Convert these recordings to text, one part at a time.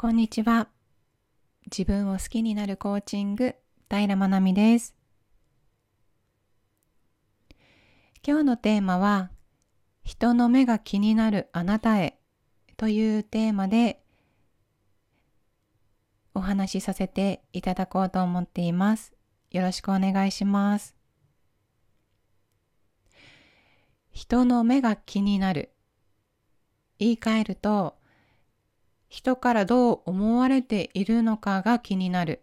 こんにちは。自分を好きになるコーチング、平まなみです。今日のテーマは、人の目が気になるあなたへというテーマでお話しさせていただこうと思っています。よろしくお願いします。人の目が気になる。言い換えると、人からどう思われているのかが気になる。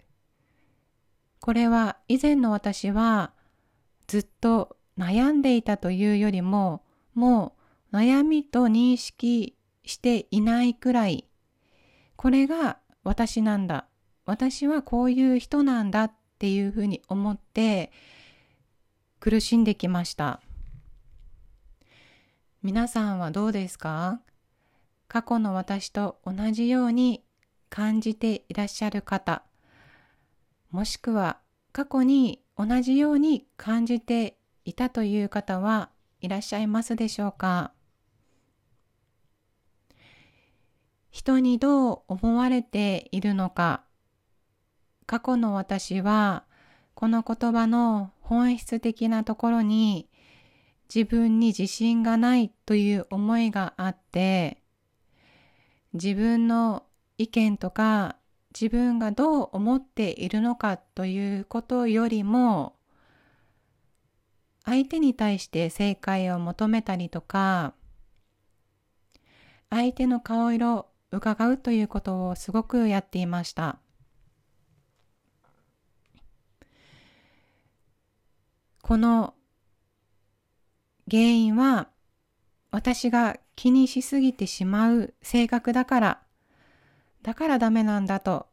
これは以前の私はずっと悩んでいたというよりも、もう悩みと認識していないくらい、これが私なんだ。私はこういう人なんだっていうふうに思って苦しんできました。皆さんはどうですか？過去の私と同じように感じていらっしゃる方、もしくは過去に同じように感じていたという方はいらっしゃいますでしょうか？人にどう思われているのか、過去の私はこの言葉の本質的なところに自分に自信がないという思いがあって、自分の意見とか自分がどう思っているのかということよりも相手に対して正解を求めたりとか相手の顔色を伺うということをすごくやっていました。この原因は私が気にしすぎてしまう性格だから、だからダメなんだと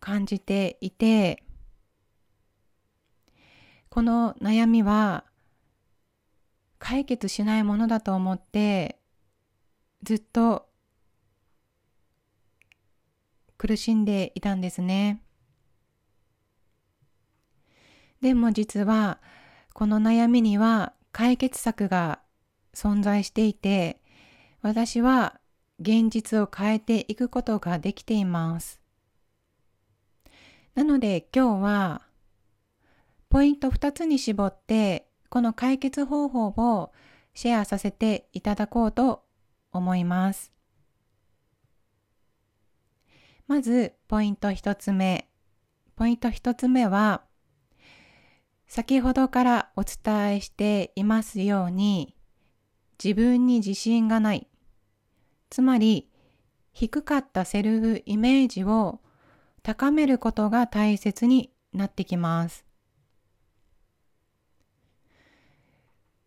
感じていて、この悩みは解決しないものだと思って、ずっと苦しんでいたんですね。でも実は、この悩みには解決策が存在していて、私は現実を変えていくことができています。なので今日はポイント2つに絞ってこの解決方法をシェアさせていただこうと思います。まずポイント1つ目。ポイント1つ目は先ほどからお伝えしていますように自分に自信がない。つまり、低かったセルフイメージを高めることが大切になってきます。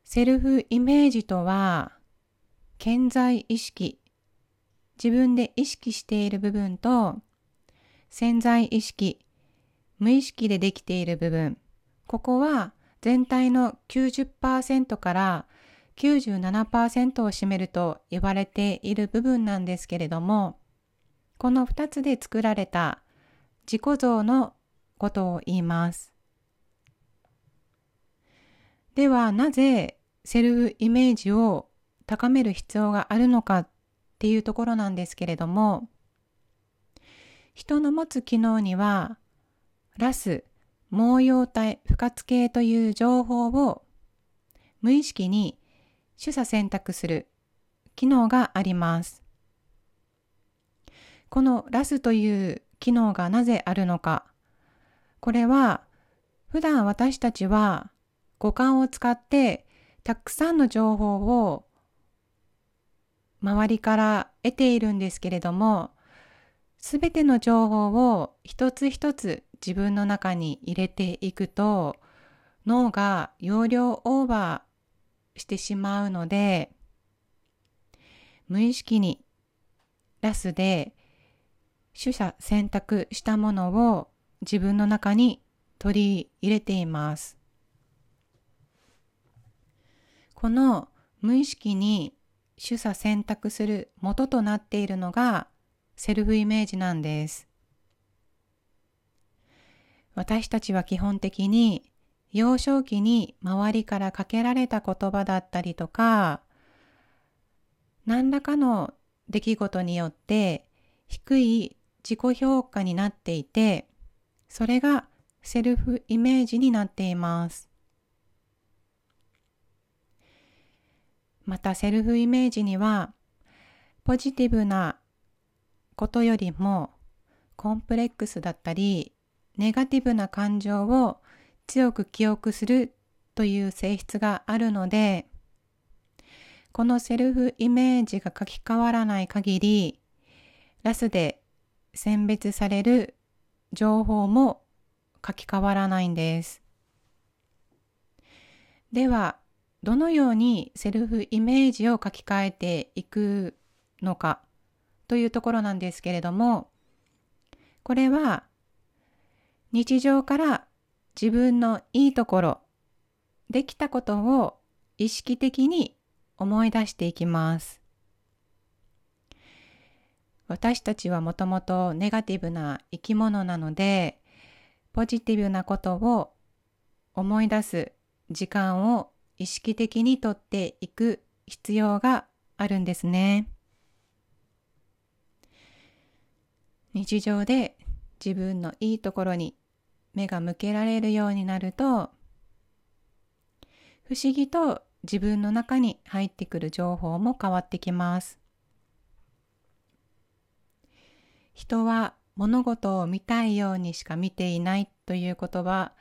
セルフイメージとは、健在意識、自分で意識している部分と、潜在意識、無意識でできている部分、ここは全体の90%から97%を占めると言われている部分なんですけれども、この2つで作られた自己像のことを言います。ではなぜセルフイメージを高める必要があるのかっていうところなんですけれども、人の持つ機能には、ラス、毛様体、不活系という情報を無意識に取捨選択する機能があります。このラスという機能がなぜあるのか。これは普段私たちは五感を使ってたくさんの情報を周りから得ているんですけれども、すべての情報を一つ一つ自分の中に入れていくと脳が容量オーバーしてしまうので無意識にラスで取捨選択したものを自分の中に取り入れています。この無意識に取捨選択する元となっているのがセルフイメージなんです。私たちは基本的に幼少期に周りからかけられた言葉だったりとか、何らかの出来事によって低い自己評価になっていて、それがセルフイメージになっています。またセルフイメージには、ポジティブなことよりもコンプレックスだったり、ネガティブな感情を強く記憶するという性質があるので、このセルフイメージが書き換わらない限り、ラスで選別される情報も書き換わらないんです。では、どのようにセルフイメージを書き換えていくのかというところなんですけれども、これは日常から自分のいいところ、できたことを意識的に思い出していきます。私たちはもともとネガティブな生き物なので、ポジティブなことを思い出す時間を意識的にとっていく必要があるんですね。日常で自分のいいところに目が向けられるようになると、不思議と自分の中に入ってくる情報も変わってきます。人は物事を見たいようにしか見ていないということは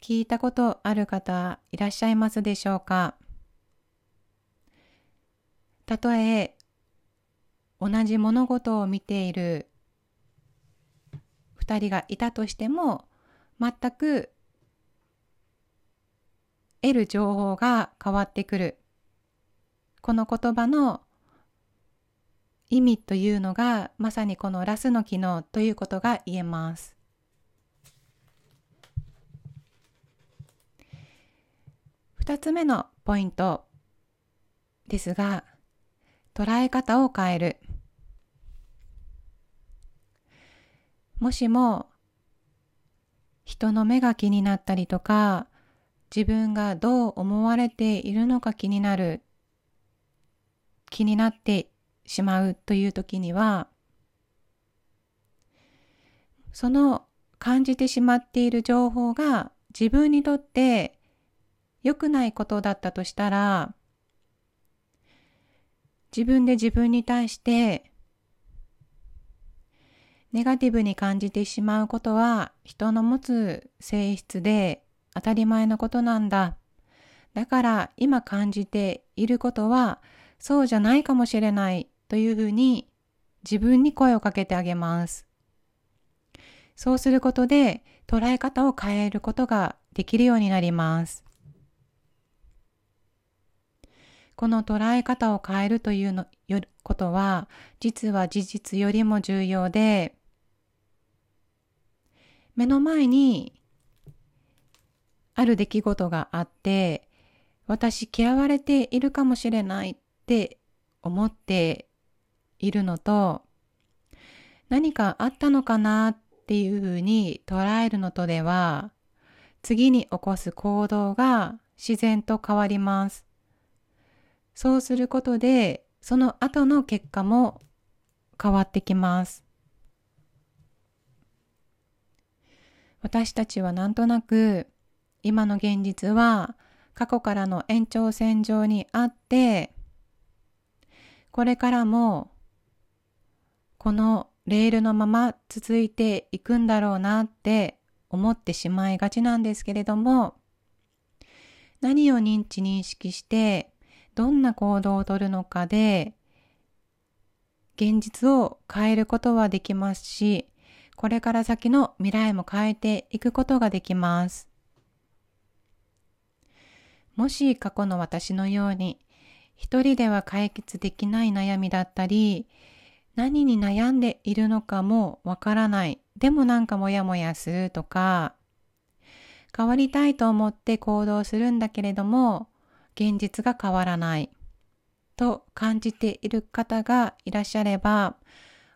聞いたことある方いらっしゃいますでしょうか？たとえ同じ物事を見ている二人がいたとしても全く得る情報が変わってくる。この言葉の意味というのがまさにこのラスの機能ということが言えます。二つ目のポイントですが、捉え方を変える。もしも人の目が気になったりとか、自分がどう思われているのか気になる、気になってしまうという時には、その感じてしまっている情報が自分にとって良くないことだったとしたら、自分で自分に対してネガティブに感じてしまうことは人の持つ性質で当たり前のことなんだ。だから今感じていることはそうじゃないかもしれないというふうに自分に声をかけてあげます。そうすることで捉え方を変えることができるようになります。この捉え方を変えるというのよことは実は事実よりも重要で目の前にある出来事があって私嫌われているかもしれないって思っているのと、何かあったのかなっていうふうに捉えるのとでは、次に起こす行動が自然と変わります。そうすることで、その後の結果も変わってきます。私たちはなんとなく今の現実は過去からの延長線上にあってこれからもこのレールのまま続いていくんだろうなって思ってしまいがちなんですけれども、何を認知認識してどんな行動をとるのかで現実を変えることはできますし、これから先の未来も変えていくことができます。もし過去の私のように一人では解決できない悩みだったり、何に悩んでいるのかもわからない。でもなんかモヤモヤするとか、変わりたいと思って行動するんだけれども、現実が変わらない。と感じている方がいらっしゃれば、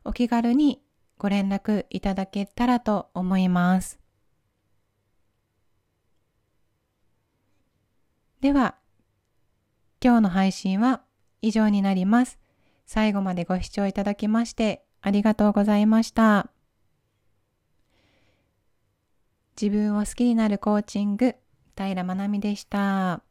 お気軽にご連絡いただけたらと思います。では、今日の配信は以上になります。最後までご視聴いただきましてありがとうございました。自分を好きになるコーチング、平まなみでした。